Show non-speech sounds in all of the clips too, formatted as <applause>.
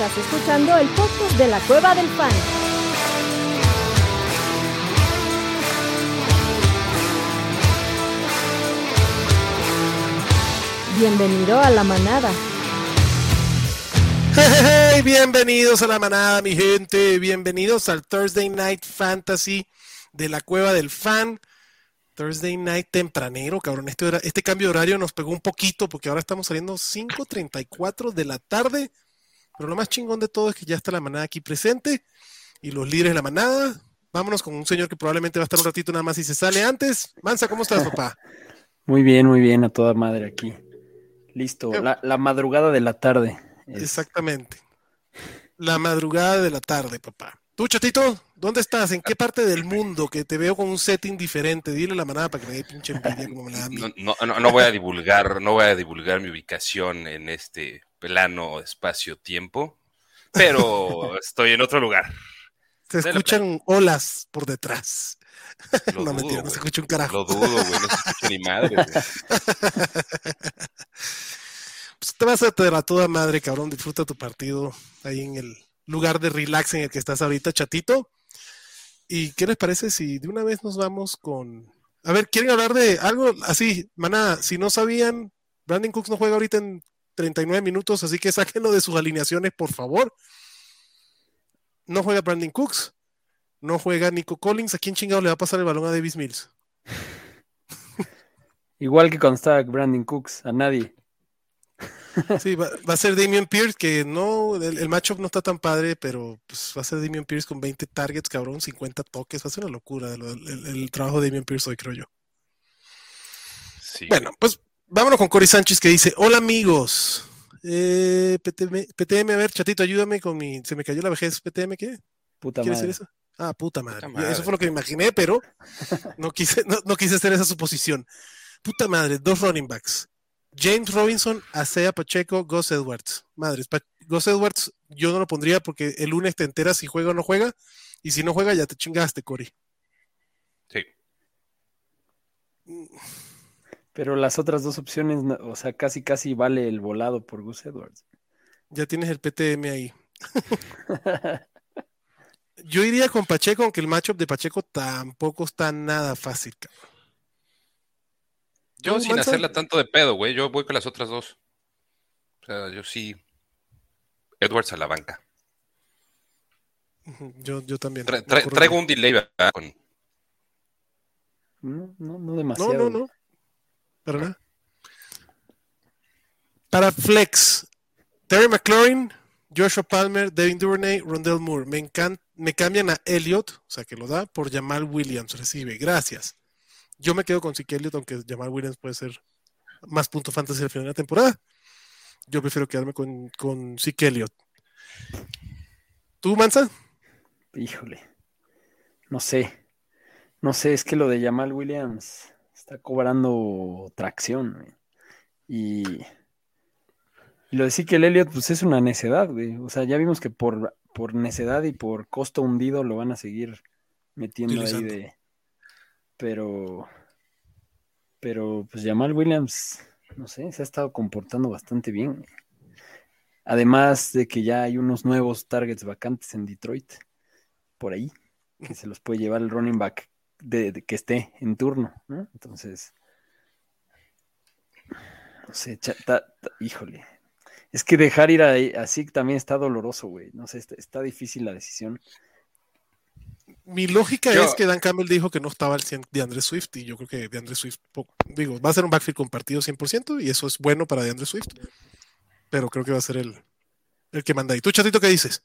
Estás escuchando el podcast de la Cueva del Fan. Bienvenido a la manada. Hey, bienvenidos a la manada, mi gente. Bienvenidos al Thursday Night Fantasy de la Cueva del Fan. Thursday Night tempranero, cabrón. Este, este cambio de horario nos pegó un poquito porque ahora estamos saliendo 5.34 de la tarde. Pero lo más chingón de todo es que ya está la manada aquí presente y los líderes de la manada. Vámonos con un señor que probablemente va a estar un ratito nada más y se sale antes. Mansa, ¿cómo estás, papá? Muy bien, muy bien, a toda madre aquí. Listo, la, la madrugada de la tarde. Es- Exactamente. La madrugada de la tarde, papá. Tú, chatito, ¿dónde estás? ¿En qué parte del mundo que te veo con un setting diferente? Dile a la manada para que me dé pinche envidia como me la da a mí. No, no, no- no voy a divulgar, no voy a divulgar mi ubicación en este plano espacio-tiempo, pero <laughs> estoy en otro lugar. Se escuchan olas por detrás. <laughs> Lo no, dudo, mentira, no se escucha un carajo. Lo dudo, güey, no se escucha ni madre. güey. <laughs> Pues te vas a tener a toda madre, cabrón. Disfruta tu partido ahí en el lugar de relax en el que estás ahorita, chatito. ¿Y qué les parece si de una vez nos vamos con... A ver, ¿quieren hablar de algo así? Maná, si no sabían, Brandon Cooks no juega ahorita en 39 minutos, así que sáquenlo de sus alineaciones, por favor. No juega Brandon Cooks, no juega Nico Collins. ¿A quién chingado le va a pasar el balón a Davis Mills? <laughs> Igual que cuando estaba Brandon Cooks, a nadie. <laughs> Sí, va, va a ser Damian Pierce, que no, el, el matchup no está tan padre, pero pues va a ser Damian Pierce con 20 targets, cabrón, 50 toques, va a ser una locura el, el- el trabajo de Damian Pierce hoy, creo yo. Sí. Bueno, pues vámonos con Cory Sánchez que dice, hola amigos, eh, PTM, PTM, a ver, chatito, ayúdame con mi, se me cayó la vejez, PTM, ¿qué? Puta ¿Quieres madre. decir eso? Ah, puta madre. Puta madre. Eso fue lo que me imaginé, pero <laughs> no quise, no, no quise hacer esa suposición. Puta madre, dos running backs. James Robinson, Asea Pacheco, Gus Edwards. Madres, Pa- Gus Edwards yo no lo pondría porque el lunes te enteras si juega o no juega. Y si no juega, ya te chingaste, Cory. Sí. Pero las otras dos opciones, no- o sea, casi casi vale el volado por Gus Edwards. Ya tienes el PTM ahí. <laughs> Yo iría con Pacheco, aunque el matchup de Pacheco tampoco está nada fácil. cabrón. Yo ¿Tú, sin hacerla tanto de pedo, güey, yo voy con las otras dos. O sea, yo sí. Edwards a la banca. Yo, yo también. Tra- tra- traigo un delay ¿verdad? con No, no, no No, demasiado. no, no. Para Para Flex, Terry McLaurin, Joshua Palmer, Devin Duvernay, Rondell Moore. Me, me cambian a Elliott, o sea que lo da, por Jamal Williams. Recibe, gracias. Yo me quedo con Zeke Elliott, aunque Jamal Williams puede ser más punto fantasy al final de la temporada. Yo prefiero quedarme con, con Elliott. ¿Tú, Mansa? Híjole. No sé. No sé, es que lo de Jamal Williams está cobrando tracción. güey. Y, y lo de sí que el Elliott, pues es una necedad, güey. O sea, ya vimos que por, por necedad y por costo hundido lo van a seguir metiendo ahí de. Pero. Pero, pues Jamal Williams, no sé, se ha estado comportando bastante bien. güey. Además de que ya hay unos nuevos targets vacantes en Detroit, por ahí, que se los puede llevar el running back de, de que esté en turno, ¿no? Entonces, no sé, cha- ta- ta- híjole. Es que dejar ir ahí, así también está doloroso, güey. No sé, está, está difícil la decisión. Mi lógica Yo- es que Dan Campbell dijo que no estaba el 100 de Andre Swift y yo creo que de Andre Swift, digo, va a ser un backfield compartido 100% y eso es bueno para de Andre Swift, pero creo que va a ser el, el que manda ahí. ¿Tú, chatito, qué dices?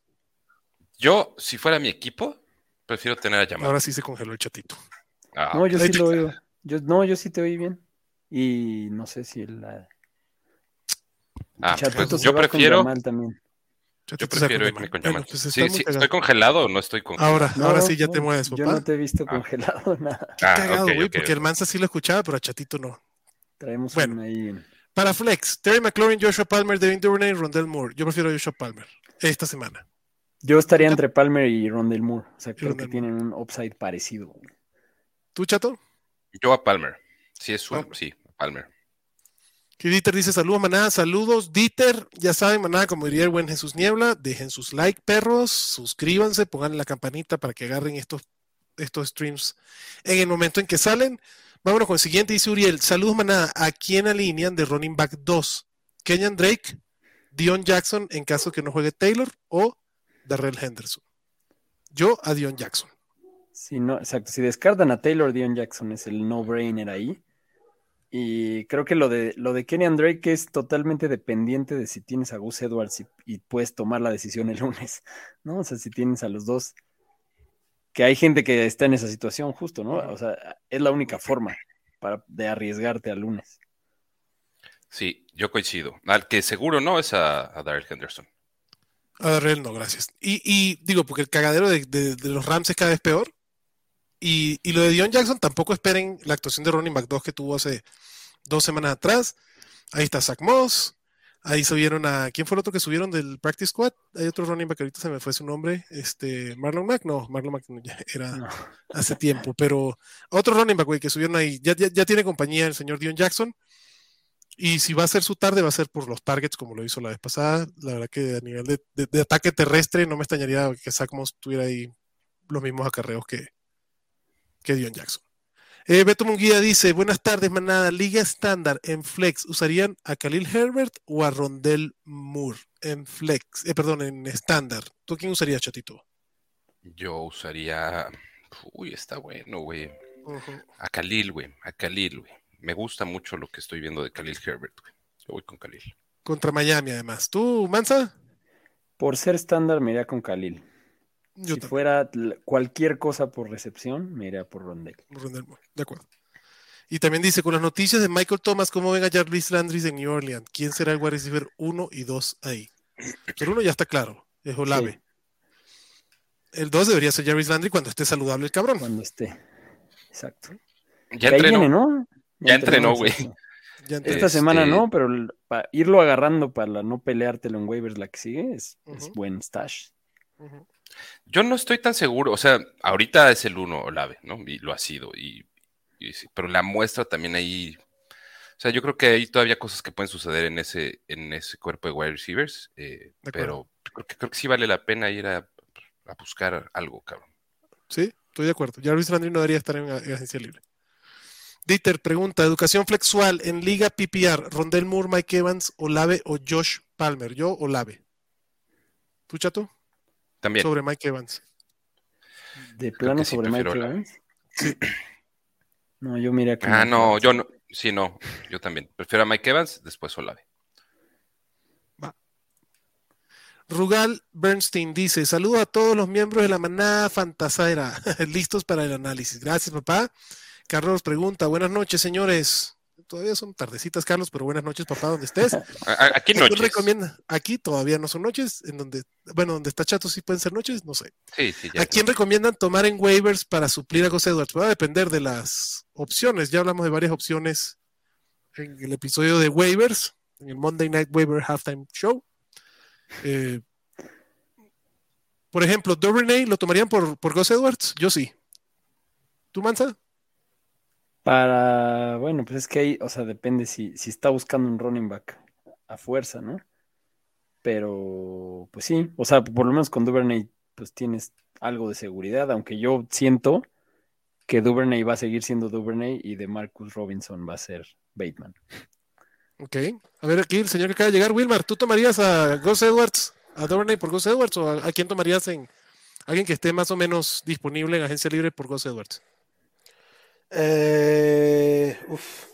Yo, si fuera mi equipo, prefiero tener a Jamal. Ahora sí se congeló el chatito. Ah, No, yo sí te- lo oigo. Yo, no, yo sí te oí bien. Y no sé si el la- ah, Chatito pues se yo va con prefiero, Yamal también. yo prefiero irme con Bueno, Jamal. pues Sí, sí. ¿Estoy congelado o no estoy congelado? Ahora, No, ahora sí ya no, te mueves, Yo papá. no te he visto Ah. congelado <laughs> nada. Qué Ah, cagado, güey, ok, porque el ok. Mansa sí lo escuchaba, pero a Chatito no. Traemos Bueno. ahí. en- Para Flex, Terry McLaurin, Joshua Palmer, Devin Duvernay, Rondell Moore. Yo prefiero a Joshua Palmer esta semana. Yo estaría entre Palmer y Rondell Moore. O sea, creo Rondell que tienen un upside parecido. güey. ¿Tú, chato? Yo a Palmer. Sí, es su, Palmer. sí, Palmer. Que Dieter dice saludos, manada, saludos. Dieter, ya saben, manada, como diría el buen Jesús Niebla, dejen sus like, perros, suscríbanse, pongan la campanita para que agarren estos, estos streams en el momento en que salen. Vámonos con el siguiente, dice Uriel. Saludos, manada. ¿A quién alinean de Running Back 2? Kenyan Drake, Dion Jackson en caso que no juegue Taylor o Darrell Henderson. Yo a Dion Jackson. Si no, exacto. Si descartan a Taylor, Dion Jackson es el no-brainer ahí. Y creo que lo de, lo de Kenyan Drake es totalmente dependiente de si tienes a Gus Edwards y, y, puedes tomar la decisión el lunes, ¿no? O sea, si tienes a los dos, que hay gente que está en esa situación justo, ¿no? O sea, es la única forma para, de arriesgarte al lunes. Sí, yo coincido. Al que seguro no es a, a Darrell Henderson. A Darrell no, gracias. Y, y, digo, porque el cagadero de, de, de, los Rams es cada vez peor. Y, y, lo de Dion Jackson, tampoco esperen la actuación de Ronnie McDough que tuvo hace dos semanas atrás. Ahí está Zach Moss. Ahí subieron a. ¿Quién fue el otro que subieron del Practice Squad? Hay otro running back, ahorita se me fue su nombre. Este, Marlon Mack. No, Marlon Mack ya era no. hace tiempo. Pero otro running back, güey, que subieron ahí. Ya, ya, ya, tiene compañía el señor Dion Jackson. Y si va a ser su tarde, va a ser por los targets, como lo hizo la vez pasada. La verdad que a nivel de, de, de ataque terrestre, no me extrañaría que Zach Moss tuviera ahí los mismos acarreos que, que Dion Jackson. Eh, Beto Munguía dice, buenas tardes, manada. Liga estándar en Flex, ¿usarían a Khalil Herbert o a Rondell Moore en Flex? Eh, perdón, en estándar. ¿Tú quién usarías, chatito? Yo usaría... Uy, está bueno, güey. Uh -huh. A Khalil, güey. A Khalil, güey. Me gusta mucho lo que estoy viendo de Khalil Herbert, güey. Yo voy con Khalil. Contra Miami, además. ¿Tú, Mansa? Por ser estándar, me iría con Khalil. Yo si también. fuera cualquier cosa por recepción, me iría por Rondell. Rondell, de acuerdo. Y también dice, con las noticias de Michael Thomas, ¿cómo ven a Jarvis Landry en New Orleans? ¿Quién será el wide receiver 1 y 2 ahí? El 1 ya está claro, es Olave. Sí. El 2 debería ser Jarvis Landry cuando esté saludable el cabrón. Cuando esté. Exacto. Ya entrenó, viene, ¿no? Ya, ya entrenó, güey. Esta este... semana no, pero para irlo agarrando para no peleártelo en waivers la que sigue es, uh -huh. es buen stash. Uh -huh. Yo no estoy tan seguro, o sea, ahorita es el uno Olave, ¿no? Y lo ha sido, y, y, pero la muestra también ahí, o sea, yo creo que hay todavía cosas que pueden suceder en ese, en ese cuerpo de wide receivers, eh, pero creo que, creo que sí vale la pena ir a, a buscar algo, cabrón. Sí, estoy de acuerdo. Jarvis Landry no debería estar en agencia libre. Dieter pregunta, educación flexual en Liga PPR, Rondell Moore, Mike Evans, Olave o Josh Palmer. Yo, Olave. ¿Tú, Chato? También. Sobre Mike Evans. ¿De plano sí sobre Mike Evans? Sí. No, yo mira que. Ah, no, yo no. Sí, no. Yo también. Prefiero a Mike Evans, después Olave. Va. Rugal Bernstein dice: Saludo a todos los miembros de la manada fantasera, <laughs> listos para el análisis. Gracias, papá. Carlos pregunta: Buenas noches, señores. Todavía son tardecitas, Carlos, pero buenas noches, papá, donde estés. <laughs> Aquí noches. recomienda? Aquí todavía no son noches, en donde, bueno, donde está Chato sí pueden ser noches, no sé. Sí, sí, ¿A quién recomiendan tomar en waivers para suplir a José Edwards? Va a depender de las opciones. Ya hablamos de varias opciones en el episodio de waivers, en el Monday Night Waiver Halftime Show. Eh, por ejemplo, Duvernay, ¿lo tomarían por, por Gus Edwards? Yo sí. ¿Tú, Mansa? Para, bueno, pues es que ahí, o sea, depende si, si está buscando un running back a fuerza, ¿no? Pero, pues sí, o sea, por lo menos con Duvernay, pues tienes algo de seguridad, aunque yo siento que Duvernay va a seguir siendo Duvernay y de Marcus Robinson va a ser Bateman. Ok, a ver aquí el señor que acaba de llegar, Wilmar, ¿tú tomarías a Gus Edwards, a Duvernay por Gus Edwards o a, a quién tomarías en alguien que esté más o menos disponible en agencia libre por Gus Edwards? Eh, uf.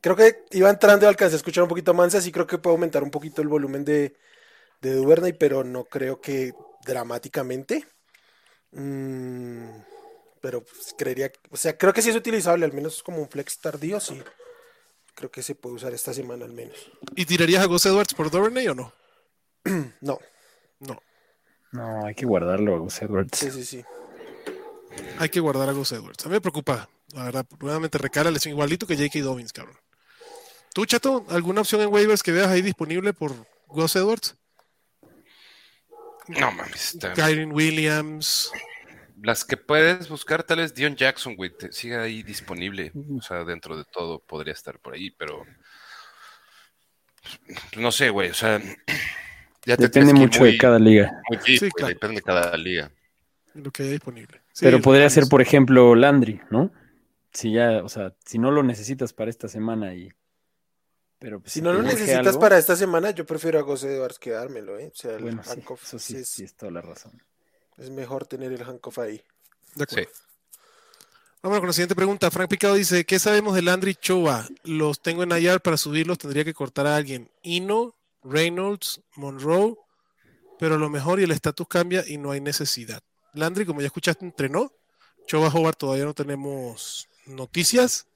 Creo que iba entrando y alcancé a escuchar un poquito más, así creo que puedo aumentar un poquito el volumen de, de Duvernay, pero no creo que dramáticamente. Mm, pero pues, creería, o sea, creo que sí es utilizable, al menos como un flex tardío, sí. Creo que se puede usar esta semana al menos. ¿Y tirarías a Gus Edwards por Duvernay o no? <clears throat> no. No. No, hay que guardarlo a Gus Edwards. Sí, sí, sí. Hay que guardar a Gus Edwards. A mí me preocupa la verdad, nuevamente recara la lesión igualito que J.K. Dobbins, cabrón. ¿Tú, Chato, alguna opción en waivers que veas ahí disponible por Gus Edwards? No mames. Está... Kyron Williams. Las que puedes buscar, tal vez Dion Jackson, güey, te sigue ahí disponible. O sea, dentro de todo podría estar por ahí, pero. No sé, güey, o sea. <clears throat> Ya te Depende mucho muy- de cada liga. muy deep, Sí, claro. Depende de cada liga. Lo que haya disponible. Sí, Pero podría ser, por ejemplo, Landry, ¿no? Si ya, o sea, si no lo necesitas para esta semana y. Pero pues, Si no lo necesitas algo, para esta semana, yo prefiero a José Edwards que dármelo, ¿eh? O sea, el Bueno, sí, eso sí, es, sí, es toda la razón. es mejor tener el handcuff ahí. De acuerdo. Sí. Vamos con la siguiente pregunta. Frank Picado dice, ¿qué sabemos de Landry Choa? Los tengo en IR para subirlos, tendría que cortar a alguien. Ino, Reynolds, Monroe, pero lo mejor y el estatus cambia y no hay necesidad. Landry, como ya escuchaste, entrenó. Choa Howard todavía no tenemos noticias.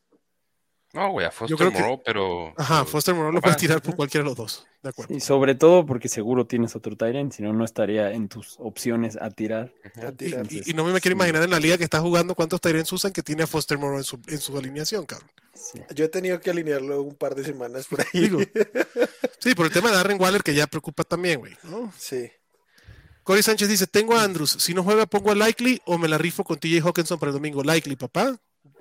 No, güey, a Foster que- Moreau, pero. Ajá, pero- Foster Monroe lo puedes tirar por cualquiera de los dos. De acuerdo. Y sobre todo porque seguro tienes otro Tyrant, si no, no estaría en tus opciones a tirar. A Y, tirar. y- y no me quiero imaginar en la liga que está jugando cuántos Tyrants usan que tiene a Foster Monroe en su, en su alineación, cabrón. Sí. Yo he tenido que alinearlo un par de semanas por ahí. Digo. <laughs> Sí, por el tema de Darren Waller que ya preocupa también, güey. ¿no? Sí. Corey Sánchez dice, tengo a Andrews, si no juega pongo a Likely o me la rifo con TJ Hawkinson para el domingo. Likely, papá.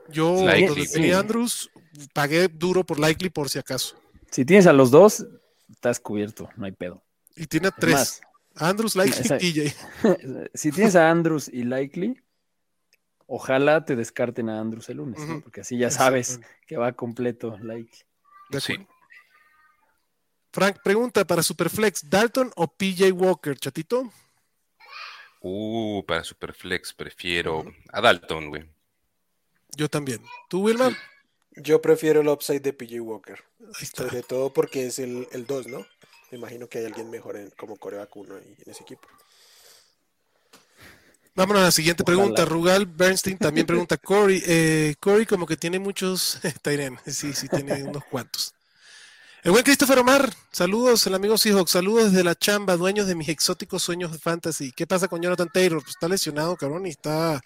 Yo Likely, donde tenía Andrews, pagué duro por Likely por si acaso. Si tienes a los dos, estás cubierto, no hay pedo. Y tiene a Es tres. más, Andrews, Likely Esa- y TJ. <laughs> si tienes a Andrews y Likely, ojalá te descarten a Andrews el lunes, ¿no? Porque así ya sabes que va completo Likely. Sí. Frank, pregunta para Superflex, ¿Dalton o PJ Walker, chatito? Uh, para Superflex prefiero a Dalton, güey. Yo también. ¿Tú, Wilmar? Yo prefiero el upside de PJ Walker. Ahí está. Sobre todo porque es el 2, ¿no? Me imagino que hay alguien mejor en, como coreback 1 en ese equipo. Vámonos a la siguiente Ojalá. pregunta. Rugal Bernstein también pregunta, Corey, eh, Corey como que tiene muchos <laughs> Tyren, sí, sí tiene unos cuantos. El buen Christopher Omar, saludos, el amigo Seahawks, saludos desde la chamba, dueños de mis exóticos sueños de fantasy. ¿Qué pasa con Jonathan Taylor? Pues está lesionado, cabrón, y está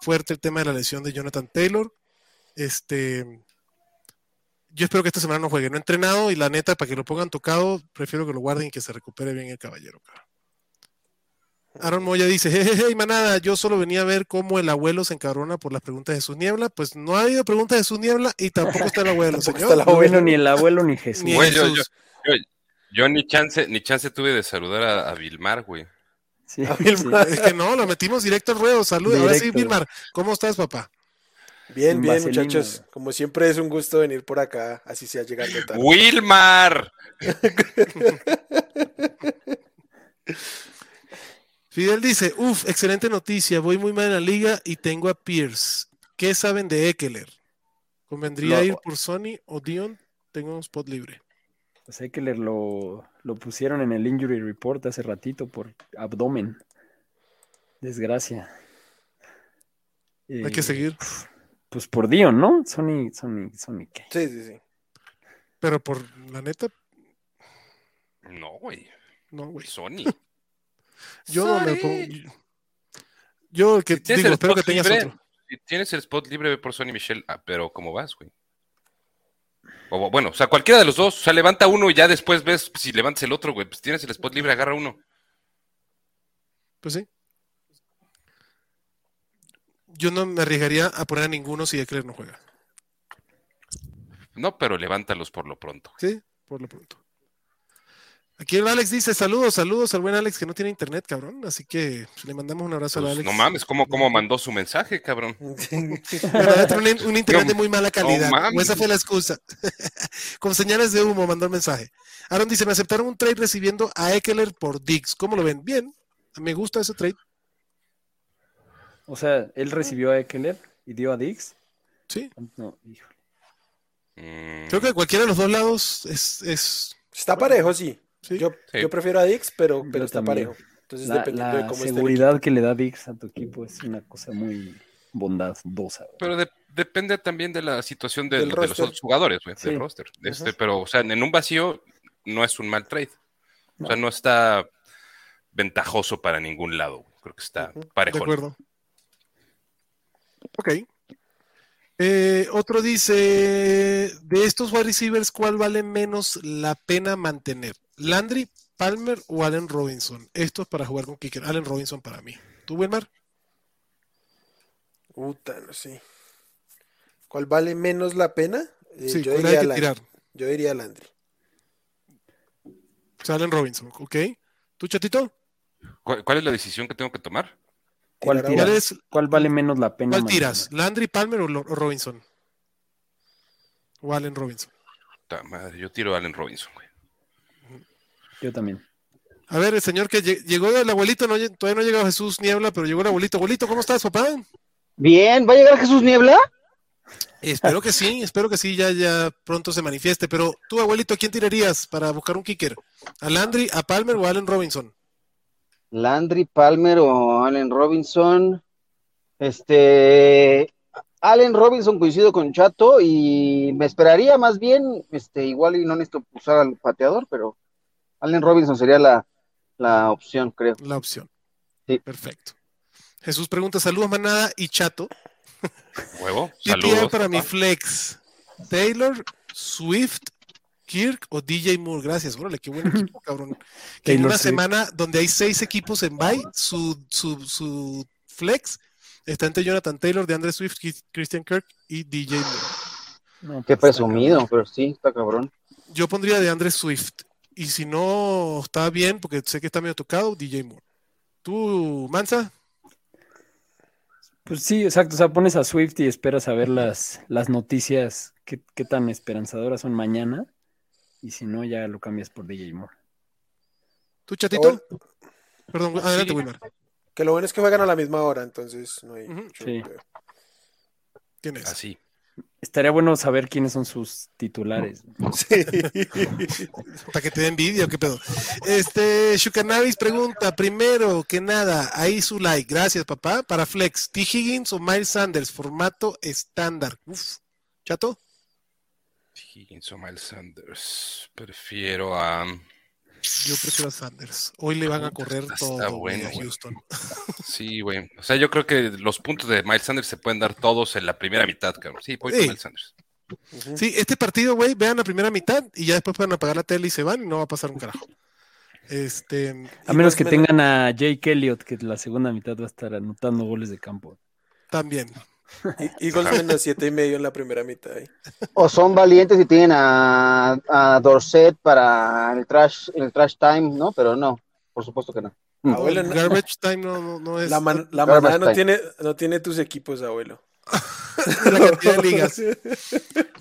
fuerte el tema de la lesión de Jonathan Taylor. Este, yo espero que esta semana no juegue. No he entrenado y la neta, para que lo pongan tocado, prefiero que lo guarden y que se recupere bien el caballero. Aaron Moya dice, jejeje, manada, yo solo venía a ver cómo el abuelo se encabrona por las preguntas de Jesús Niebla. Pues no ha habido preguntas de Jesús Niebla y tampoco está el abuelo, <laughs> señor. está el abuelo. ni el abuelo ni Jesús. Ni Güey, yo, yo, Jesús. yo, yo ni chance, ni chance tuve de saludar a, a Vilmar, güey. Sí, A sí. Vilmar. Es que no, lo metimos directo al ruedo. Saludos. Ahora sí, Directo. Vilmar, ¿cómo estás, papá? Bien, bien, vaselina, muchachos. Como siempre es un gusto venir por acá, así sea llegando tarde. Wilmar. <laughs> Fidel dice, uff, excelente noticia, voy muy mal en la liga y tengo a Pierce. ¿Qué saben de Eckler? ¿Convendría ir por Sony o Dion? Tengo un spot libre. Pues hay que lo, lo pusieron en el injury report hace ratito por abdomen. Desgracia. Hay que Eh, seguir. Pues por Dion, ¿no? Sony, Sony, Sony, ¿qué? Sí, sí, sí. Pero por la neta, No, güey. no, güey. Sony. <laughs> Yo no me pongo. Yo que Si digo, el espero que spot tengas libre, otro. Si tienes el spot libre, ve por Sony Michelle. Ah, pero ¿cómo vas, güey? O, bueno, o sea, cualquiera de los dos. O sea, levanta uno y ya después ves si levantas el otro, güey. Pues tienes el spot libre, agarra uno. Pues sí. Yo no me arriesgaría a poner a ninguno si Eckler no juega. No, pero levántalos por lo pronto. Sí, por lo pronto. Aquí el Alex dice, saludos, saludos al buen Alex que no tiene internet, cabrón. Así que pues, le mandamos un abrazo Pues, al Alex. no mames, ¿cómo, ¿cómo mandó su mensaje, cabrón? <laughs> Pero un, un internet No, de muy mala calidad. no o esa fue la excusa. <laughs> Con señales de humo mandó el mensaje. Aaron dice, me aceptaron un trade recibiendo a Eckler por Dix. ¿Cómo lo ven? Bien. Me gusta ese trade. O sea, él recibió a Eckler y dio a Dix. Sí. No, hijo. Mm, Creo que cualquiera de los dos lados es... es Está parejo, sí. Sí. Yo, Sí. yo prefiero a Dix, pero, pero Yo está también. parejo. Entonces, La, dependiendo la de cómo esté seguridad que le da Dix a tu equipo es una cosa muy bondadosa. Pero de- depende también de la situación de, los otros jugadores, güey, Sí. del roster. Este, Ajá. pero, o sea, en un vacío no es un mal trade. O sea, no está ventajoso para ningún lado. Creo que está Ujú. De parejo. acuerdo. Ok. Eh, otro dice, de estos wide receivers, ¿cuál vale menos la pena mantener? ¿Landry, Palmer o Allen Robinson? Esto es para jugar con Kicker. Allen Robinson para mí. ¿Tú, Wilmar? Puta, no sé. ¿Cuál vale menos la pena? Eh, Sí, yo, ¿cuál diría hay que Landry. tirar? yo diría Landry. Allen Robinson, ¿ok? ¿Tú, chatito? ¿Cuál, cuál es la decisión que tengo que tomar? ¿Cuál Tirar a tiras? ¿Cuál, es, ¿Cuál vale menos la pena? cuál tiras? ¿Landry Palmer o, o Robinson? O Allen Robinson. Ta madre, yo tiro a Allen Robinson, güey. Yo también. A ver, el señor que lle- llegó el abuelito, no, todavía no ha llegado Jesús Niebla, pero llegó el abuelito. Abuelito, ¿cómo estás, papá? Bien, ¿va a llegar Jesús Niebla? Espero que sí, espero que sí, ya, ya pronto se manifieste. Pero tú, abuelito, ¿a quién tirarías para buscar un kicker? ¿A Landry, a Palmer o a Allen Robinson? Landry Palmer o Allen Robinson. Este, Allen Robinson coincido con Chato y me esperaría más bien, este, igual y no necesito usar al pateador, pero Allen Robinson sería la, la opción, creo. La opción. Sí. Perfecto. Jesús pregunta, saludos manada y chato. Huevo, <laughs> saludos. para mi flex. Taylor, Swift, Kirk o DJ Moore. Gracias, órale, qué buen equipo, cabrón. <laughs> Que en una Swift. semana donde hay seis equipos en bye, su, su, su flex está entre Jonathan Taylor, de Andre Swift, Christian Kirk y DJ Moore. No, Qué presumido, pero sí, está cabrón. Yo pondría de Andre Swift. Y si no está bien, porque sé que está medio tocado, DJ Moore. ¿Tú, Mansa? Pues sí, exacto. O sea, pones a Swift y esperas a ver las, las noticias, qué, qué tan esperanzadoras son mañana. Y si no, ya lo cambias por DJ Moore. ¿Tú, chatito? Perdón, adelante, Sí. Wilmar. Que lo bueno es que juegan a la misma hora, entonces no hay mucho Sí. ¿Quién es? Así. Estaría bueno saber quiénes son sus titulares. Sí. Para que te dé envidia o qué pedo. Este, Shukanabis pregunta, primero que nada, ahí su like, gracias papá, para Flex, T. Higgins o Miles Sanders, formato estándar. Uf, chato, Higgins o Miles Sanders. Prefiero a. yo prefiero a Sanders. Hoy le van a correr Está todo bueno, a. Houston. <laughs> Sí, güey. O sea, yo creo que los puntos de Miles Sanders se pueden dar todos en la primera mitad, cabrón. Sí, voy Sí. con Miles Sanders. Sí, este partido, güey, vean la primera mitad y ya después pueden apagar la tele y se van y no va a pasar un carajo. Este, A menos que menos- tengan a Jake Elliott, que la segunda mitad va a estar anotando goles de campo. también. <laughs> Y- Eagles menos siete y medio en la primera mitad. ahí. O son valientes y tienen a, a Dorset para el trash, el trash time, ¿no? Pero no, por supuesto que no. Mm. Abuelo, El no- garbage <laughs> time no, no, no es la, man- la manada no time. tiene, no tiene tus equipos, abuelo. <laughs> la cantidad de ligas.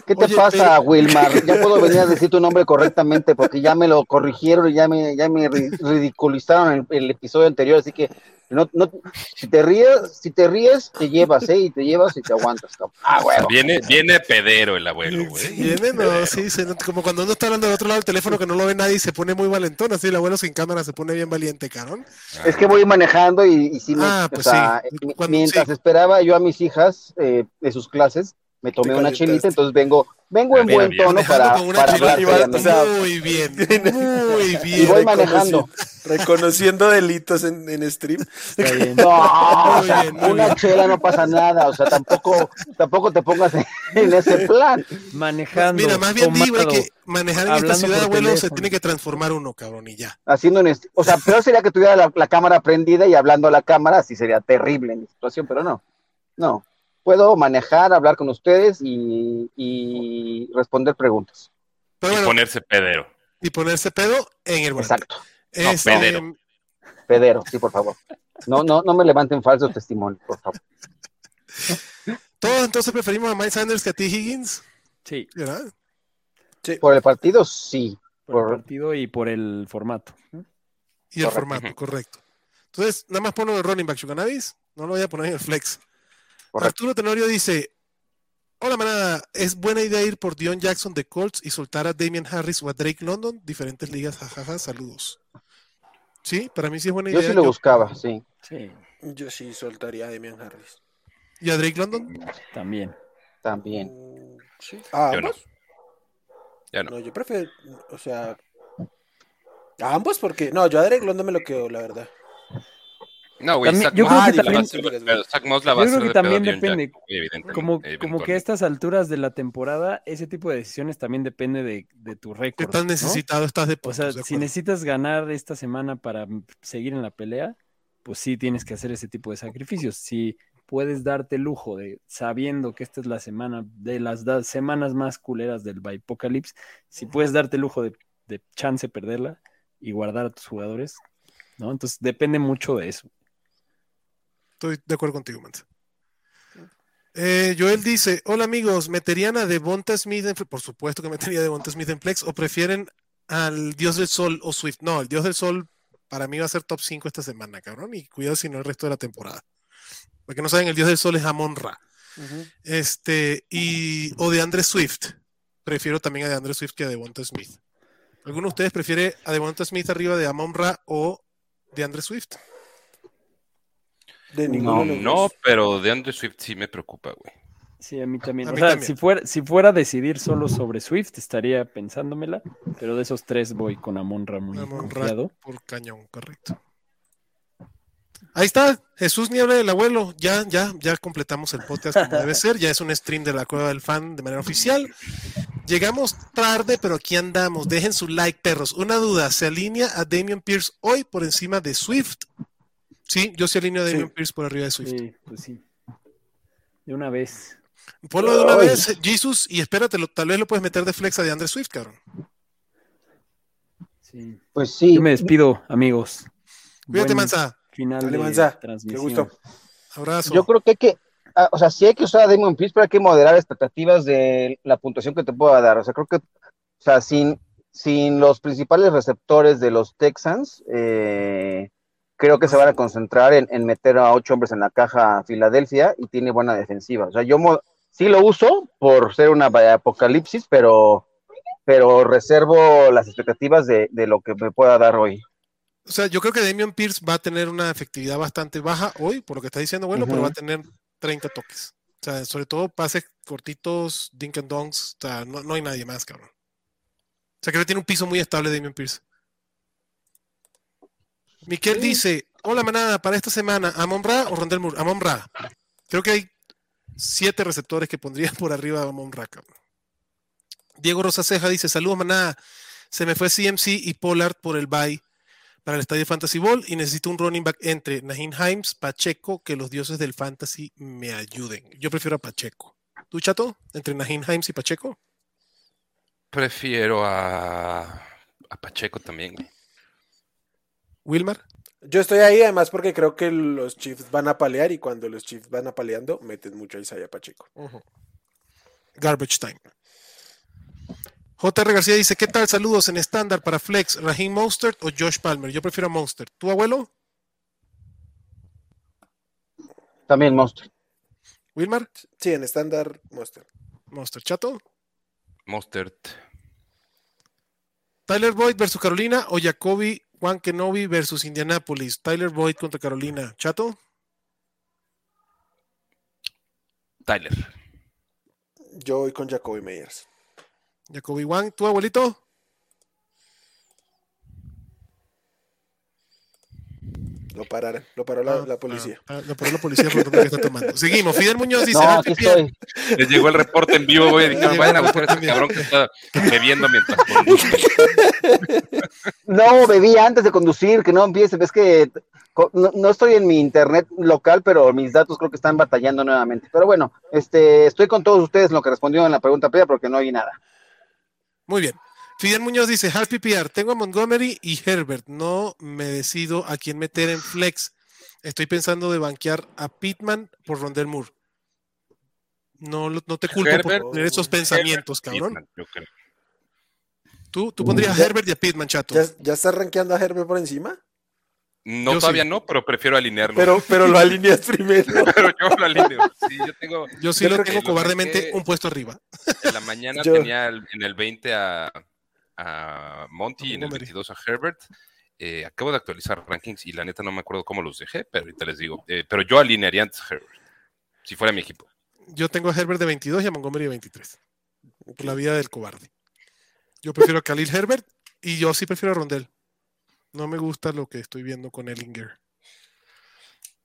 ¿Qué te Oye, pasa, pero- Wilmar? Ya puedo venir a decir tu nombre correctamente porque ya me lo corrigieron y ya me, ya me ri- ridiculizaron el, el episodio anterior, así que no, no, si te ríes, si te ríes, te llevas, ¿eh? Y te llevas y te aguantas, cabrón. Ah, huevo. Viene, viene pedero el abuelo, güey. Viene, no, sí, se nota- como cuando uno está hablando del otro lado del teléfono que no lo ve nadie y se pone muy valentón, así el abuelo sin cámara se pone bien valiente, carón. Es que voy manejando y, y sí me, Ah, o pues sea, sí. mi- Cuando- mientras sí. esperaba yo a mis hijas eh, de sus clases, me tomé una chelita, entonces vengo, vengo en Mira, buen tono <laughs> para, para muy bien, <laughs> muy bien. y voy manejando. <laughs> Reconociendo delitos en, en stream. Está bien. No, o Muy sea, bien, muy una bien. chela no pasa nada, o sea, tampoco, tampoco te pongas en, en ese plan. Manejando. Mira, más bien di, güey, tomado. que manejar en esta hablando ciudad, abuelo, se tiene que transformar uno, cabrón, y ya. Haciendo un o sea, peor sería que tuviera la, la cámara prendida y hablando a la cámara, así sería terrible mi situación, pero no, no. Puedo manejar, hablar con ustedes y, y responder preguntas. Pero Y bueno, ponerse pedero. y ponerse pedo en el volante. Exacto. Este, pedero. Pedero, sí, por favor. No, no, no me levanten falsos testimonios, por favor. Todos entonces preferimos a Mike Sanders que a T. Higgins, Sí, ¿verdad? Por el partido, sí. por el partido y por el formato. Y el formato, correcto. Entonces, nada más ponlo de running back, Chucanavis. No lo voy a poner en el flex. Correcto. Arturo Tenorio dice: Hola, manada. ¿Es buena idea ir por Dion Jackson de Colts y soltar a Damian Harris o a Drake London? Diferentes ligas, jajaja, saludos. Sí, para mí sí es buena Yo idea. sí lo Yo- buscaba, sí. Sí, Yo sí soltaría a Demian Harris. ¿Y a Drake London? también. También. Mm, Sí. ¿A Yo no. ambos? Ya no. No, yo prefiero, o sea, a ambos porque, no, yo a Drake London me lo quedo, la verdad. No, güey, También- Zach yo creo que también- Yo creo que de también depende. Como, como que a estas alturas de la temporada, ese tipo de decisiones también depende de, de tu ¿Qué récord. ¿no? necesitado estás de O puntos? sea, de si necesitas ganar esta semana para seguir en la pelea, pues sí tienes que hacer ese tipo de sacrificios. Si puedes darte el lujo de, sabiendo que esta es la semana, de las da- semanas más culeras del Bipocalypse, si puedes darte el lujo de, de chance perderla, y guardar a tus jugadores, ¿no? Entonces depende mucho de eso. Estoy de acuerdo contigo, Mansa. Eh, Joel dice, hola amigos, ¿meterían a Devonta Smith en Por supuesto que metería a Devonta Smith en Flex, o prefieren al Dios del Sol o Swift. No, el Dios del Sol para mí va a ser top 5 esta semana, cabrón, y cuidado si no el resto de la temporada. Porque no saben, el Dios del Sol es Amon Ra. Este, y, o de Andre Swift. Prefiero también a de Andre Swift que a Devonta Smith. ¿Alguno de ustedes prefiere a Devonta Smith arriba de Amon Ra o de Andre Swift? De ninguno de los No, dos. pero de Andrew Swift sí me preocupa, güey. Sí, a mí también. A o mí sea, también. Si, fuera, si fuera a decidir solo sobre Swift, estaría pensándomela, pero de esos tres voy con Amonra muy Amon Ra por cañón, correcto. Ahí está, Jesús Niebla del Abuelo. Ya, ya, ya completamos el podcast como debe <laughs> ser. Ya es un stream de la Cueva del Fan de manera oficial. Llegamos tarde, pero aquí andamos. Dejen su like, perros. Una duda: ¿se alinea a Damian Pierce hoy por encima de Swift? Sí, yo sí alineo a Damian Sí. Pierce por arriba de Swift. Sí, pues sí. De una vez. Ponlo de una Ay. vez, Jesus, y espératelo. Tal vez lo puedes meter de flex a de Andre Swift, cabrón. Sí. Pues sí. Yo me despido, amigos. Cuídate, Buen Mansa. Final Dale, de Mansa. Qué gusto. Abrazo. Yo creo que hay que, ah, o sea, sí hay que usar a Damon Pierce, pero hay que moderar expectativas de la puntuación que te pueda dar. O sea, creo que, o sea, sin, sin los principales receptores de los Texans, eh, creo que se van a concentrar en, en meter a ocho hombres en la caja a Filadelfia y tiene buena defensiva. O sea, yo sí lo uso por ser una apocalipsis, pero, pero reservo las expectativas de, de lo que me pueda dar hoy. O sea, yo creo que Damian Pierce va a tener una efectividad bastante baja hoy, por lo que está diciendo, bueno, pero va a tener 30 toques. O sea, sobre todo pases cortitos, dink and donks, o sea, no, no hay nadie más, cabrón. O sea, creo que tiene un piso muy estable Damian Pierce. Miquel dice, hola manada, para esta semana, ¿Amon Ra o Rondel Moore? Amon Ra. Creo que hay siete receptores que pondrían por arriba de Amon Ra, cabrón. Diego Rosa Ceja dice, saludos manada, se me fue CMC y Pollard por el bye para el Estadio Fantasy Ball y necesito un running back entre Nahin Himes, Pacheco, que los dioses del fantasy me ayuden. Yo prefiero a Pacheco. ¿Tú, Chato? ¿Entre Nahin Himes y Pacheco? Prefiero a, a Pacheco también, güey. ¿Wilmar? Yo estoy ahí además porque creo que los Chiefs van a palear y cuando los Chiefs van a paleando, meten mucho a Isaiah Pacheco. Garbage time. JR García dice, ¿qué tal? Saludos en estándar para Flex, Raheem Mostert o Josh Palmer. Yo prefiero a Mostert. ¿Tu abuelo? También monstruo. ¿Wilmar? Sí, en estándar Monster. Mostert. ¿Chato? Mostert. Tyler Boyd versus Carolina o Jacoby Juan Kenobi versus Indianapolis. Tyler Boyd contra Carolina. ¿Chato? Tyler. Yo voy con Jacoby Meyers. Jacoby Juan. ¿Tu abuelito? Lo pararon, lo paró la, Ah, la policía. ah, ah, lo paró la policía por lo que está tomando. <laughs> Seguimos. Fidel Muñoz dice, No, estoy. Les llegó el reporte en vivo, güey. Dijeron, vayan a buscar a ese cabrón que está bebiendo mientras conduce. <laughs> No, bebí antes de conducir, que no empiece. Es que no, no estoy en mi internet local, pero mis datos creo que están batallando nuevamente. Pero bueno, este, estoy con todos ustedes en lo que respondieron en la pregunta previa porque no oí nada. Muy bien. Fidel Muñoz dice, Half PPR, tengo a Montgomery y Herbert. No me decido a quién meter en flex. Estoy pensando de banquear a Pittman por Rondell Moore. No, no te culpo Herbert, por tener esos pensamientos, cabrón. Pittman, yo creo. Tú, tú pondrías a Ya- Herbert y a Pittman, chato. ¿Ya, ya estás rankeando a Herbert por encima? No, Yo todavía sí. no, pero prefiero alinearlo. Pero, pero lo alineas <laughs> primero. Pero yo lo alineo. Sí, yo tengo. Yo sí yo lo tengo cobardemente un puesto arriba. En la mañana Yo- tenía en el 20 a, a Monty y en el Montgomery. 22 a Herbert. Eh, acabo de actualizar rankings y la neta no me acuerdo cómo los dejé, pero ahorita les digo. Eh, pero yo alinearía antes a Herbert, si fuera mi equipo. Yo tengo a Herbert de 22 y a Montgomery de 23. Por la vida del cobarde. Yo prefiero a Khalil Herbert y yo sí prefiero a Rondell. No me gusta lo que estoy viendo con Ellinger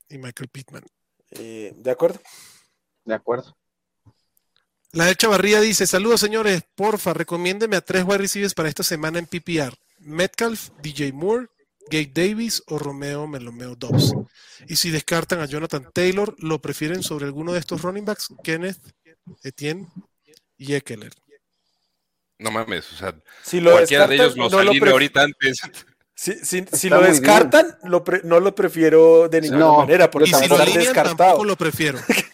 y Michael Pittman. Eh, ¿De acuerdo? De acuerdo. La de Chavarría dice: Saludos, señores. Porfa, recomiéndeme a tres wide receivers para esta semana en PPR: Metcalf, DJ Moore, Gabe Davis o Romeo Melomeo Dobbs. Y si descartan a Jonathan Taylor, ¿lo prefieren sobre alguno de estos running backs? Kenneth, Etienne y Eckler. No mames, o sea, Si lo cualquiera de ellos los no lo pref- ahorita antes. Si, si- si lo descartan, lo pre- no lo prefiero de ninguna No, manera, porque Y si lo alinean, descartado. tampoco lo prefiero. <laughs>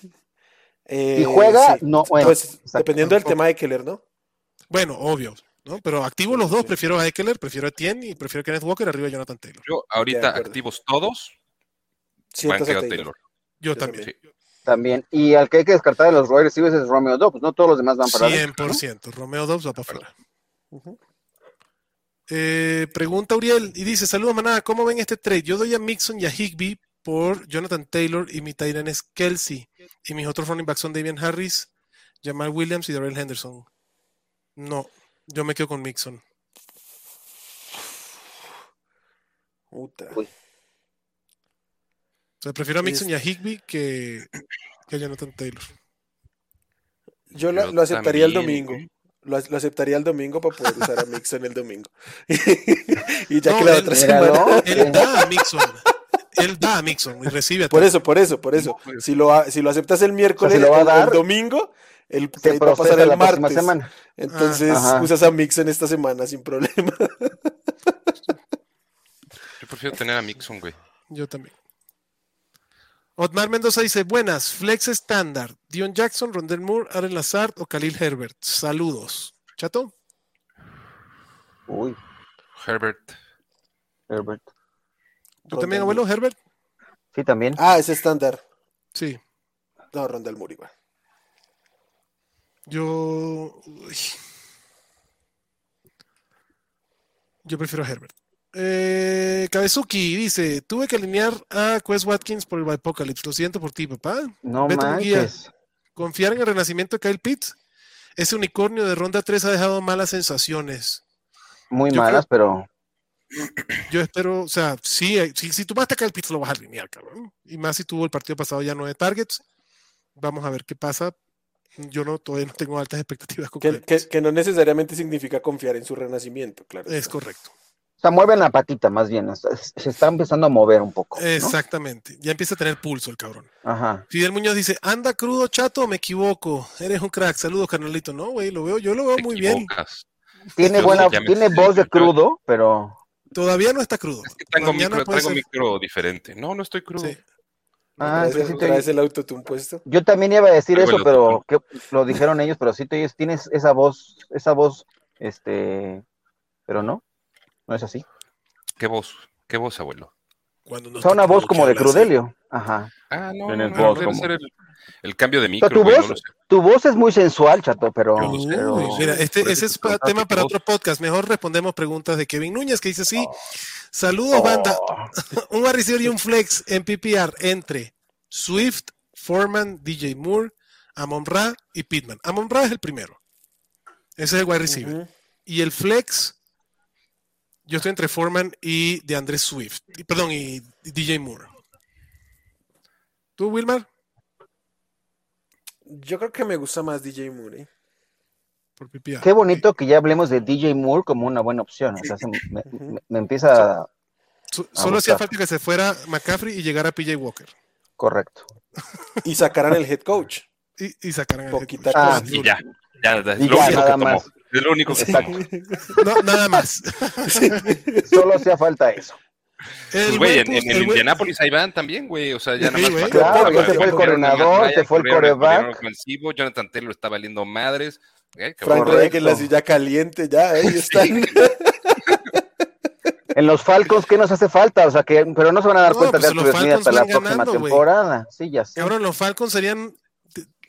Eh, Y juega, sí. no, bueno, pues dependiendo del tema de Keller, ¿no? Bueno, obvio, ¿no? Pero activo los dos, prefiero a Eckler, prefiero a Etienne y prefiero a Kenneth Walker arriba de Jonathan Taylor. Yo ahorita activos todos, van Sientas a quedado Taylor. Taylor. Yo Yo también. Sí. También. Y al que hay que descartar de los Royals Receivers es Romeo Dobbs, no todos los demás van para ¿no? 100%. Romeo Dobbs va para afuera. Eh, pregunta Uriel y dice: Saludos, manada. ¿Cómo ven este trade? Yo doy a Mixon y a Higby por Jonathan Taylor y mi Tyrant es Kelsey. Y mis otros running backs son Damian Harris, Jamal Williams y Darrell Henderson. No, yo me quedo con Mixon. Puta. Uy. O sea, prefiero a Mixon y a Higby que, que a Jonathan Taylor. Yo lo, aceptaría el domingo. Lo, lo aceptaría el domingo para poder usar a Mixon el domingo. <laughs> y ya No, que la él- otra semana. Él da a Mixon. Él da a Mixon y recibe a Por eso, por eso, por eso. pues. Si lo, si lo aceptas el miércoles, si lo va a el- el dar, domingo, el Se va a pasar el la martes. semana. Entonces usas a Mixon esta semana sin problema. <laughs> Yo prefiero tener a Mixon, güey. Yo también. Otmar Mendoza dice, buenas, flex estándar, Dion Jackson, Rondell Moore, Aaron Lazard o Khalil Herbert. Saludos. Chato, Uy, Herbert. Herbert. ¿Tú también, abuelo, Herbert? Sí, también. Ah, es estándar. Sí. No, Rondell Moore igual. Yo... uy. Yo prefiero a Herbert. Eh, Kabezuki dice, tuve que alinear a Quest Watkins por el Apocalypse. Lo siento por ti, papá. no Beto manches. Confiar en el renacimiento de Kyle Pitts. Ese unicornio de ronda 3 ha dejado malas sensaciones. Muy Yo malas, pero Yo espero, o sea, sí, eh, si, si tomaste a Kyle Pitts lo vas a alinear, cabrón. Y más si tuvo el partido pasado ya nueve targets. Vamos a ver qué pasa. Yo no, todavía no tengo altas expectativas con Que, que- que no necesariamente significa confiar en su renacimiento, claro. Es correcto. o sea, mueven la patita más bien. Se está empezando a mover un poco. ¿no? Exactamente. Ya empieza a tener pulso el cabrón. Ajá. Fidel Muñoz dice, anda crudo, chato, me equivoco. Eres un crack. Saludos, carnalito. No, güey, lo veo, yo lo veo Te muy bien. Tiene Yo buena, tiene voz de crudo, pero Todavía no está crudo. Es que traigo Mañana micro, puede traigo ser. micro diferente. No, no estoy crudo. Sí. Ah, entonces sí te- traes el autotune puesto. yo también iba a decir Traigo eso, pero que lo dijeron ellos, pero sí te oyes, tienes esa voz, esa voz, este, pero no, no es así. ¿Qué voz? ¿Qué voz, abuelo? Cuando no O sea, una voz como de. Crudelio. Ajá. Ah, no, En no, el no, voz, debe como- ser el, el cambio de O sea, micro, tu güey, voz, tu es muy sensual, chato, pero, mira, este, ese es te pa- preguntaba tema para otro podcast. Mejor respondemos preguntas de Kevin Núñez, que dice sí. Saludos, banda. Oh, <laughs> Un receiver y un flex en PPR entre Swift, Foreman, DJ Moore, Amon Ra y Pittman. Amon Ra es el primero. Ese es el wide receiver. Y el flex, yo estoy entre Foreman y de Andrés Swift. Perdón, y DJ Moore. ¿Tú, Wilmar? Yo creo que me gusta más DJ Moore. ¿eh? Por PPR. Qué bonito que ya hablemos de DJ Moore como una buena opción. O sea, se- me, me- me empieza a... So- a Solo hacía falta que se fuera McCaffrey y llegara PJ Walker. Correcto. Y sacaran el head coach. <laughs> Y, y sacaran el Poquita head coach. Ah, Y ya, ya, es Y lo ya, único nada que tomó. más. Es lo único que Exacto. tomó. <laughs> No, nada más. <laughs> Solo hacía falta eso. El Pues, güey, en, en, el Indianápolis ahí van también, güey. O sea, ya Sí, nada más. Claro, ya se fue el coordinador, se fue el coreback. Jonathan Taylor está valiendo madres. Frank. Reich en la silla caliente, ya, ahí están. <laughs> En los Falcons, ¿qué nos hace falta? O sea, que, pero no se van a dar No, cuenta pues de Arthur Smith hasta la próxima ganando, güey. temporada. Sí, ya sé. Cabrón, los Falcons serían.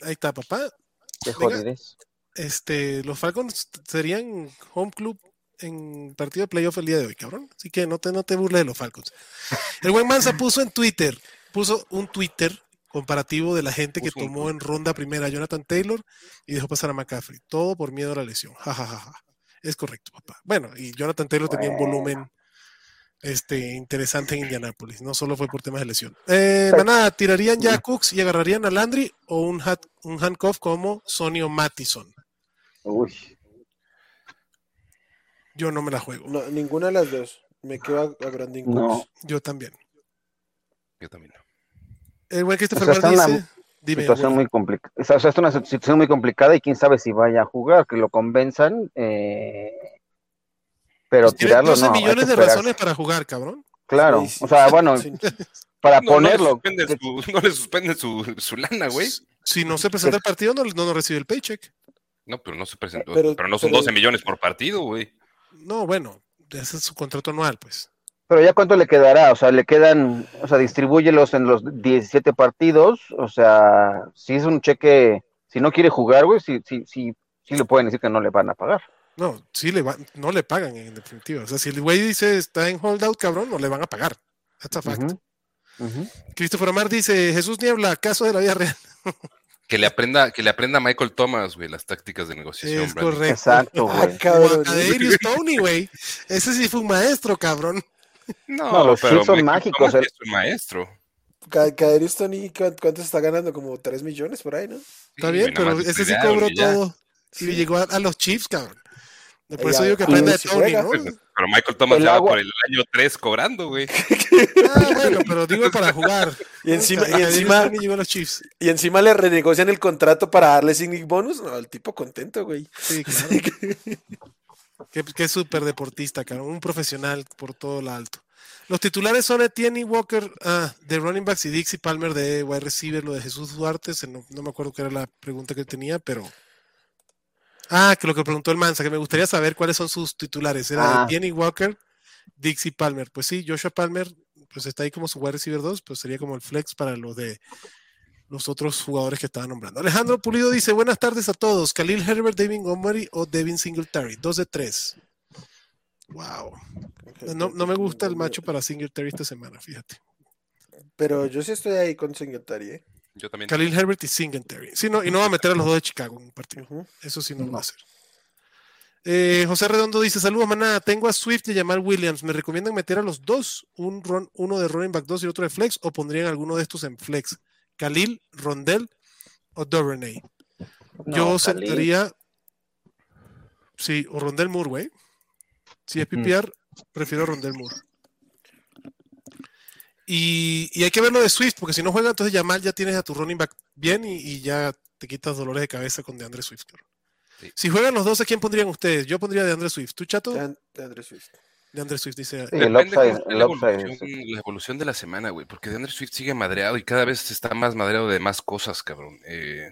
Ahí está, papá. Qué jodidez. Este, los Falcons serían home club en partido de playoff el día de hoy, cabrón. Así que no te, no te burles de los Falcons. El buen Mansa <laughs> puso en Twitter, puso un Twitter comparativo de la gente que tomó en ronda primera a Jonathan Taylor y dejó pasar a McCaffrey. Todo por miedo a la lesión. Ja, ja, ja, ja. Es correcto, papá. Bueno, y Jonathan Taylor tenía un volumen este, interesante en Indianapolis. No solo fue por temas de lesión. Eh, manada, ¿tirarían ya a Cooks y agarrarían a Landry o un, hat, un handcuff como Sonio Mattison? Uy. Yo no me la juego. No, ninguna de las dos. Me quedo a, a Brandon No. Cooks. Yo también. Yo también. El buen Christopher O sea, está Bar una dice. Dime, situación muy complicada. O sea, es una situación muy complicada y quién sabe si vaya a jugar, que lo convenzan. eh, pero Pues tirarlo 12 no. hay que millones de razones para jugar, cabrón. Claro, Sí, sí. o sea, bueno, Sí. para No, no le ponerlo. suspenden que- su, no le suspenden su, su lana, güey. Si no se presenta el partido, no, no, no recibe el paycheck. No, pero no se presentó. Pero- Pero, no son pero- 12 millones por partido, güey. No, bueno, ese es su contrato anual, pues. Pero ya cuánto le quedará, o sea, le quedan, o sea, distribúyelos en los 17 partidos, o sea, si es un cheque, si no quiere jugar, güey, sí, sí, sí, sí le pueden decir que no le van a pagar. No, sí le va, no le pagan en definitiva. O sea, si el güey dice está en holdout, cabrón, no le van a pagar. That's a fact. Ujú. Christopher Amar dice, Jesús Niebla, caso de la vida real. <laughs> Que le aprenda, que le aprenda a Michael Thomas, güey, las tácticas de negociación. Es Brandon. correcto. Exacto, Ah, güey. O cabrón. Tony, güey. Ese sí fue un maestro, cabrón. No, No, los pero chips son mágicos, el- es un maestro. Ca- Kadarius Tony, ¿cu- ¿cuánto está ganando? Como 3 millones por ahí, ¿no? Está Sí, bien, pero ese sí cobró todo. Y llegó a, a los Chiefs, cabrón. Por eso digo que a aprenda de Tony. ¿no? Pero Michael Thomas ya por el año 3 cobrando, güey. <laughs> Ah, bueno, pero digo para jugar. Y encima, y encima, y encima le renegocian el contrato para darle signing bonus. No, el tipo contento, güey. Sí, <laughs> claro. Qué, qué súper deportista, cabrón. Un profesional por todo lo alto. Los titulares son Etienne y Walker ah, de running backs y Dixie Palmer de wide receiver, lo de Jesús Duarte, se no, no me acuerdo qué era la pregunta que tenía, pero... Ah, que lo que preguntó el Mansa, que me gustaría saber cuáles son sus titulares. Era Ah. Etienne y Walker, Dixie Palmer. Pues sí, Joshua Palmer, pues está ahí como su wide receiver 2, pues sería como el flex para los de los otros jugadores que estaba nombrando. Alejandro Pulido dice, buenas tardes a todos. Khalil Herbert, David Montgomery o Devin Singletary. Dos de tres. Wow. No, no me gusta el macho para Singletary esta semana, fíjate. Pero yo sí estoy ahí con Singletary, ¿eh? Yo también. Khalil Herbert y Singletary. Sí, no, y no va a meter a los dos de Chicago en un partido. Eso sí no, lo va a hacer. Eh, José Redondo dice, saludos manada, tengo a Swift y a Jamal Williams. ¿Me recomiendan meter a los dos? Un run- uno de running back 2 y otro de flex o pondrían alguno de estos en flex? Khalil, Rondell o Duvernay. Yo No, Khalil. sentaría. Sí, o Rondell Moore, güey. Si es. PPR, prefiero Rondell Moore. Y, y hay que ver lo de Swift, porque si no juega, entonces Yamal ya tienes a tu running back bien y, y ya te quitas dolores de cabeza con DeAndre Swift. cabrón. Sí. Si juegan los dos, ¿a quién pondrían ustedes? Yo pondría DeAndre Swift. ¿Tú, chato? De, An- de Andre Swift. DeAndre Swift dice. Sí, el upside, la, evolución, la evolución de la semana, güey. Porque DeAndre Swift sigue madreado y cada vez está más madreado de más cosas, cabrón. Eh,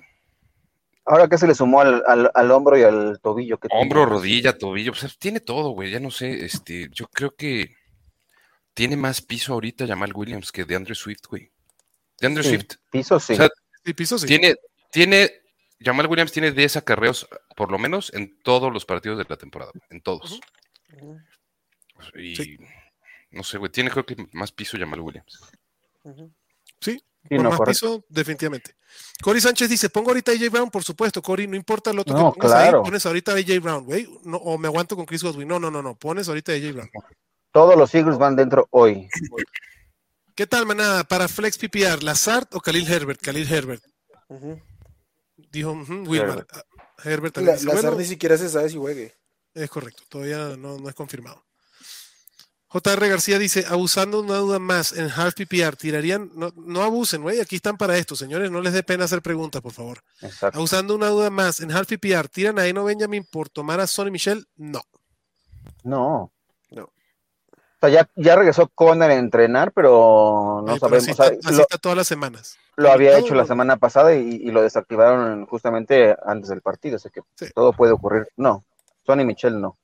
Ahora que se le sumó al, al, al hombro y al tobillo que hombro, rodilla, tobillo, pues tiene todo, güey. Ya no sé, este, yo creo que tiene más piso ahorita Jamal Williams que DeAndre Swift, güey. DeAndre Sí, Swift Piso sí. O sea, Sí, piso sí. tiene, tiene, Jamal Williams tiene 10 acarreos, por lo menos, en todos los partidos de la temporada, en todos. Y Sí. no sé, güey, tiene creo que más piso Jamal Williams. Sí, Sí, no, más correcto. piso, definitivamente. Cory Sánchez dice, pongo ahorita a AJ Brown, por supuesto, Cory, no importa lo otro No, que pongas ahí, claro. pones ahorita a AJ Brown, güey, no, o me aguanto con Chris Godwin. No, no, no, no, pones ahorita a AJ Brown. <laughs> Todos los Eagles van dentro hoy. ¿Qué tal, manada? Para Flex PPR, ¿Lazard o Khalil Herbert? Khalil Herbert. Dijo ujú, Wilmar. Herbert. Ah, Herbert La, también. dice, Lazar bueno, ni siquiera se sabe si juegue. es correcto, todavía no, no es confirmado. JR García dice, abusando una duda más en half PPR, tirarían, no, no abusen, güey, aquí están para esto, señores, no les dé pena hacer preguntas, por favor. Exacto. Abusando una duda más, en half PPR, ¿tiran a Eno Benjamin por tomar a Sonny Michel? No. No. No. O sea, ya, ya regresó Conner a entrenar, pero no Ay, pero sabemos. así o sea, está, así lo, está todas las semanas. lo había todo- hecho la semana pasada y, y lo desactivaron justamente antes del partido, así que Sí. todo puede ocurrir. No, Sonny Michel no.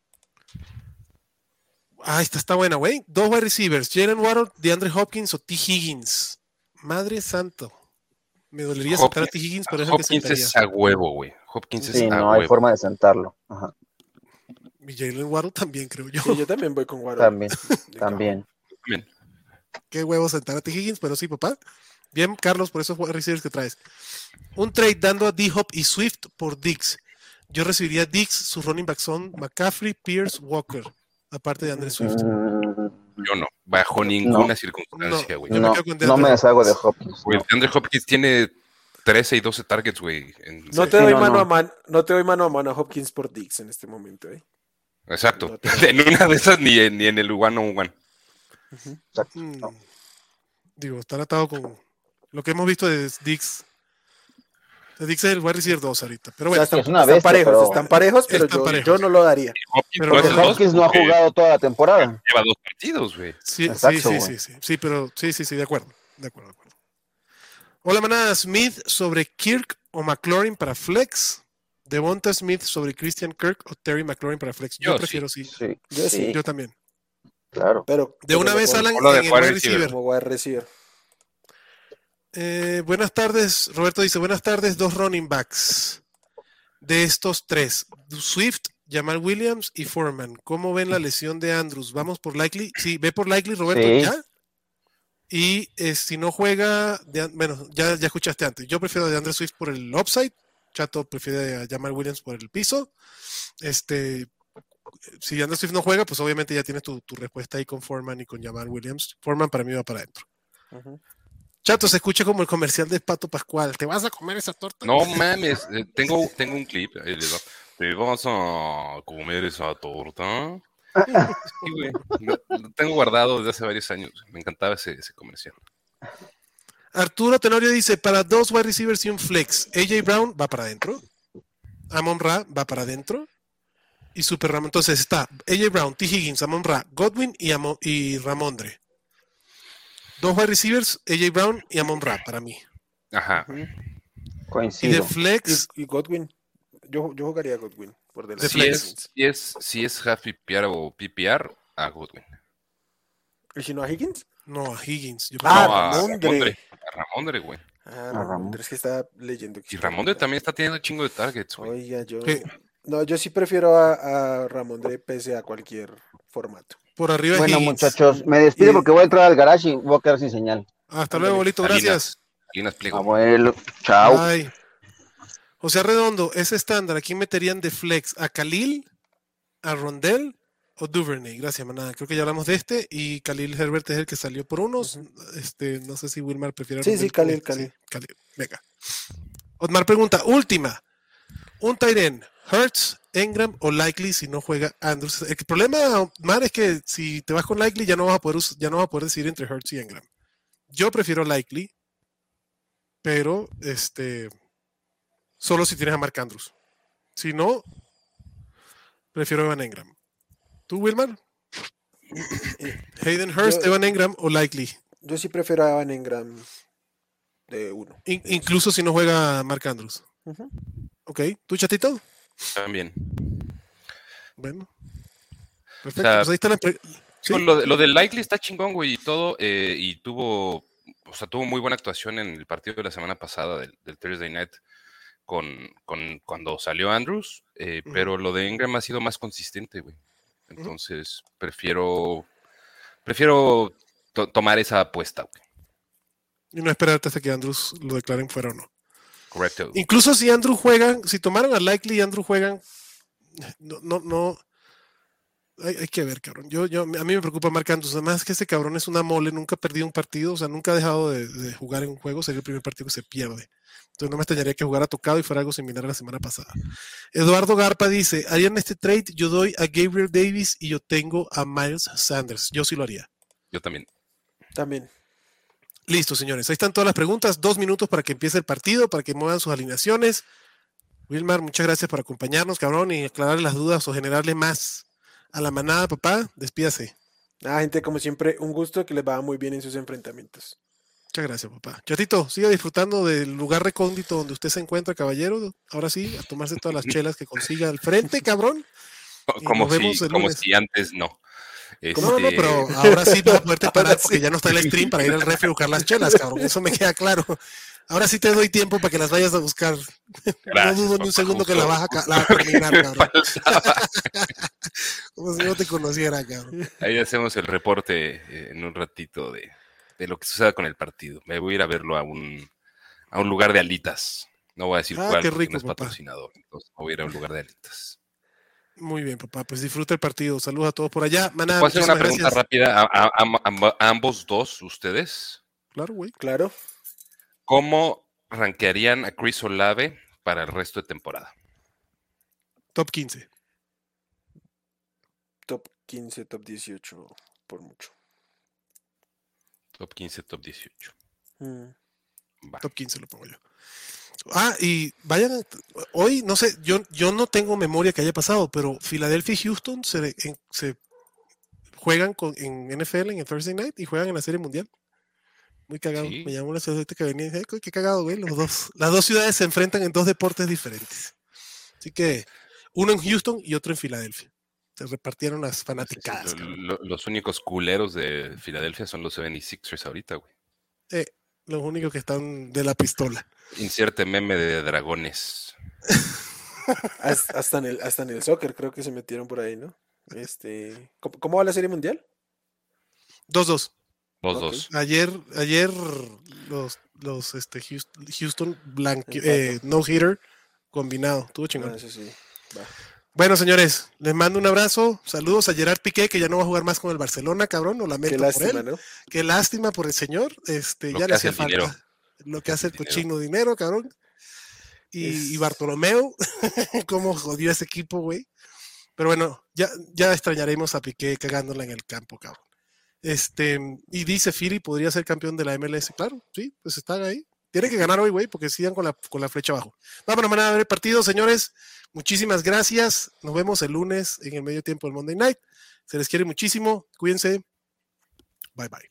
Ah, esta está buena, güey. Dos wide receivers, Jalen Waddle, DeAndre Hopkins o T. Higgins. Madre santo. Me dolería sacar a T. Higgins, pero es que Hopkins es a huevo, güey. Hopkins Sí, es a no hay forma de sentarlo. Ajá. Y Jalen Waddle también, creo yo. Sí, yo también voy con Guaro. También, <laughs> también. Bien. Qué huevo sentar a T. Higgins, pero sí, papá. Bien, Carlos, por esos receivers que traes. Un trade dando a D-Hop y Swift por Dix. Yo recibiría Dix, sus running backs son McCaffrey, Pierce, Walker. Aparte de André Swift. Mm, Yo no, bajo ninguna No, circunstancia, güey. No, no me deshago de Hopkins. Güey, no. DeAndre Hopkins tiene 13 y 12 targets, güey. en- No te Sí, doy no, mano no. a mano, no te doy mano a mano a Hopkins por Dix en este momento, ¿eh? Exacto. No <laughs> En una de esas ni en, ni en el one on one. Exacto, Mm, no. Digo, estar atado con lo que hemos visto de Dix. Dix es el wide receiver 2 ahorita. Pero O sea, bueno, están, es una están bestia, parejos, pero- están parejos, pero Están yo, parejos. yo no lo daría. Pero Porque Hopkins no ha jugado toda la temporada. Lleva dos partidos, güey. sí, sí, Exacto, sí, güey. sí, sí, sí, pero sí, sí, sí, de acuerdo, de acuerdo, de acuerdo. Hola, manada Smith sobre Kirk o McLaurin para flex. Devonta Smith sobre Christian Kirk o Terry McLaurin para flex. Yo, prefiero sí. Sí, Yo sí. Yo también. claro. Pero, De una vez, Alan, en el wide receiver. receiver. Como wide receiver. Eh, buenas tardes, Roberto dice, buenas tardes, dos running backs. De estos tres, Swift, Jamal Williams y Foreman. ¿Cómo ven la lesión de Andrews? ¿Vamos por likely? Sí, ve por likely, Roberto, Sí. ya. Y eh, si no juega, de- bueno, ya, ya escuchaste antes. Yo prefiero de Andre Swift por el upside. Chato prefiere a Jamal Williams por el piso. Este, si Andre Swift no juega, pues obviamente ya tienes tu, tu respuesta ahí con Foreman y con Jamal Williams. Foreman para mí va para adentro. Chato, se escucha como el comercial de Pato Pascual. ¿Te vas a comer esa torta? No mames, eh, tengo, tengo un clip. ahí les va. ¿Te vas a comer esa torta? Sí, güey. Lo, lo tengo guardado desde hace varios años. Me encantaba ese, ese comercial. Arturo Tenorio dice, para dos wide receivers y un flex, AJ Brown va para adentro, Amon Ra va para adentro y Super Ramón. Entonces está AJ Brown, T. Higgins, Amon Ra, Godwin y, Amo- y Ramondre. Dos wide receivers, AJ Brown y Amon Ra para mí. Ajá. Y de Coincido. flex, Y, y Godwin. Yo, yo jugaría a Godwin. Por delante. De Si es, si, es, si es half PPR o PPR, a Goodwin. ¿Y si no a Higgins? No, a Higgins. Yo Ah, No, a Ramondre. Ramondre. A Ramondre, güey. Ah. Ramondre, es que está leyendo. Y Ramondre también está teniendo un chingo de targets, güey. Oiga, yo. ¿Qué? No, yo sí prefiero a, a Ramondre pese a cualquier formato. por arriba Bueno, Higgins. muchachos, me despido Y- porque voy a entrar al garage y voy a quedar sin señal. Hasta luego, bolito, Salinas. gracias. Salinas Pliego. Abuelo, chao. Bye. José Redondo, es estándar. ¿A quién meterían de flex? ¿A Khalil? ¿A Rondell? ¿O Duvernay? Gracias, manada. Creo que ya hablamos de este. Y Khalil Herbert es el que salió por unos. este, no sé si Wilmar prefiere. Sí, sí, Khalil, como- Khalil. sí, Khalil. Venga. Otmar pregunta, última. Un Tyren, Hertz, Engram o Likely si no juega Andrews. El problema, Otmar, es que si te vas con Likely ya no vas a poder, ya no vas a poder decidir entre Hertz y Engram. Yo prefiero Likely, pero este solo si tienes a Mark Andrews. Si no, prefiero Evan Engram. ¿Tú, Wilmar? Hayden Hurst, Yo- Evan Engram o Likely. Yo sí prefiero a Evan Engram de uno. In- incluso si no juega Mark Andrews. Ujú. Ok. ¿Tú, chatito? También. Bueno. Perfecto. O sea, pues ahí está la. Sí. Lo, de- lo del Likely está chingón, güey, y todo, eh, y tuvo, o sea, tuvo muy buena actuación en el partido de la semana pasada del, del Thursday Night con, con cuando salió Andrews, eh, pero lo de Ingram ha sido más consistente, güey. Entonces, prefiero, prefiero to- tomar esa apuesta. Y no esperarte hasta que Andrews lo declaren fuera o no. Correcto. Incluso si Andrew juegan, si tomaron a Likely y Andrew juegan, no, no, no. Hay, hay que ver, cabrón. Yo, yo, a mí me preocupa Marc Andrews. Además que ese cabrón es una mole, nunca ha perdido un partido, o sea, nunca ha dejado de, de jugar en un juego, sería el primer partido que se pierde. Entonces no me extrañaría que jugara tocado y fuera algo similar a la semana pasada. Eduardo Garpa dice, harían este trade, yo doy a Gabriel Davis y yo tengo a Miles Sanders. Yo sí lo haría. Yo también. También. Listo, señores. Ahí están todas las preguntas. Dos minutos para que empiece el partido, para que muevan sus alineaciones. Wilmar, muchas gracias por acompañarnos, cabrón, y aclararle las dudas o generarle más a la manada, papá. Despídase. Ah, gente, como siempre, un gusto que les va muy bien en sus enfrentamientos. Muchas gracias, papá. Chatito, siga disfrutando del lugar recóndito donde usted se encuentra, caballero. Ahora sí, a tomarse todas las <laughs> chelas que consiga al frente, cabrón. Como, si, como si antes no. No, no, no, Este, pero ahora sí vas <laughs> a poderte parar porque sí. ya no está el stream para ir al refri a buscar las chelas, cabrón. Eso me queda claro. Ahora sí te doy tiempo para que las vayas a buscar. Gracias, no dudo ni un segundo que la vas a, ca- la vas a terminar, cabrón. Como si no te conociera, cabrón. Ahí hacemos el reporte eh, en un ratito de, de lo que suceda con el partido. Me voy a ir a verlo a un, a un lugar de alitas. No voy a decir Ah, cuál, porque rico, no es papá. patrocinador. Entonces me voy a ir a un lugar de alitas. Muy bien, papá. Pues disfruta el partido. Saludos a todos por allá. Maná, ¿Puedo hacer una pregunta gracias. rápida a, a- a- a- a ambos dos, ustedes? Claro, güey. Claro. ¿Cómo rankearían a Chris Olave para el resto de temporada? Top 15. Top 15, top 18, por mucho. Top 15, top 18. Mm. Va. Top 15 lo pongo yo. Ah, y vayan, hoy no sé, yo, yo no tengo memoria que haya pasado, pero Filadelfia y Houston se, en- se juegan con, en NFL en el Thursday Night y juegan en la Serie Mundial. Muy cagado. Sí. Me llamó la ciudad que venía y dije, "Ay, qué cagado, güey. Los dos, <laughs> las dos ciudades se enfrentan en dos deportes diferentes. Así que uno en Houston y otro en Filadelfia. Se repartieron las Sí, sí, fanaticadas. lo- cabrón. lo- los únicos culeros de Filadelfia son los 76ers ahorita, güey. Eh, los únicos que están de la pistola. Inserte meme de dragones. <laughs> Hasta, en el, hasta en el soccer creo que se metieron por ahí, ¿no? Este, ¿cómo, cómo va la serie mundial? 2-2. Los Ok. dos. Ayer, ayer los, los este, Houston, Houston blanque- Empate. eh, no hitter combinado. Estuvo chingón. Ah, sí. Va. Bueno, señores, les mando un abrazo. Saludos a Gerard Piqué, que ya no va a jugar más con el Barcelona, cabrón. Lo Qué lamento por lástima, él. ¿no? Qué lástima por el señor. Este, Lo ya le hacía dinero. Lo que hace el cochino dinero, cabrón. Y, y Es- Bartolomeo, <laughs> cómo jodió ese equipo, güey. Pero bueno, ya, ya extrañaremos a Piqué cagándola en el campo, cabrón. Este, y dice Philly podría ser campeón de la MLS, claro, sí, pues están ahí. Tiene que ganar hoy, güey, porque sigan con la, con la flecha abajo. Vámonos, van a ver el partido, señores. Muchísimas gracias. Nos vemos el lunes en el medio tiempo del Monday Night. Se les quiere muchísimo. Cuídense. Bye bye.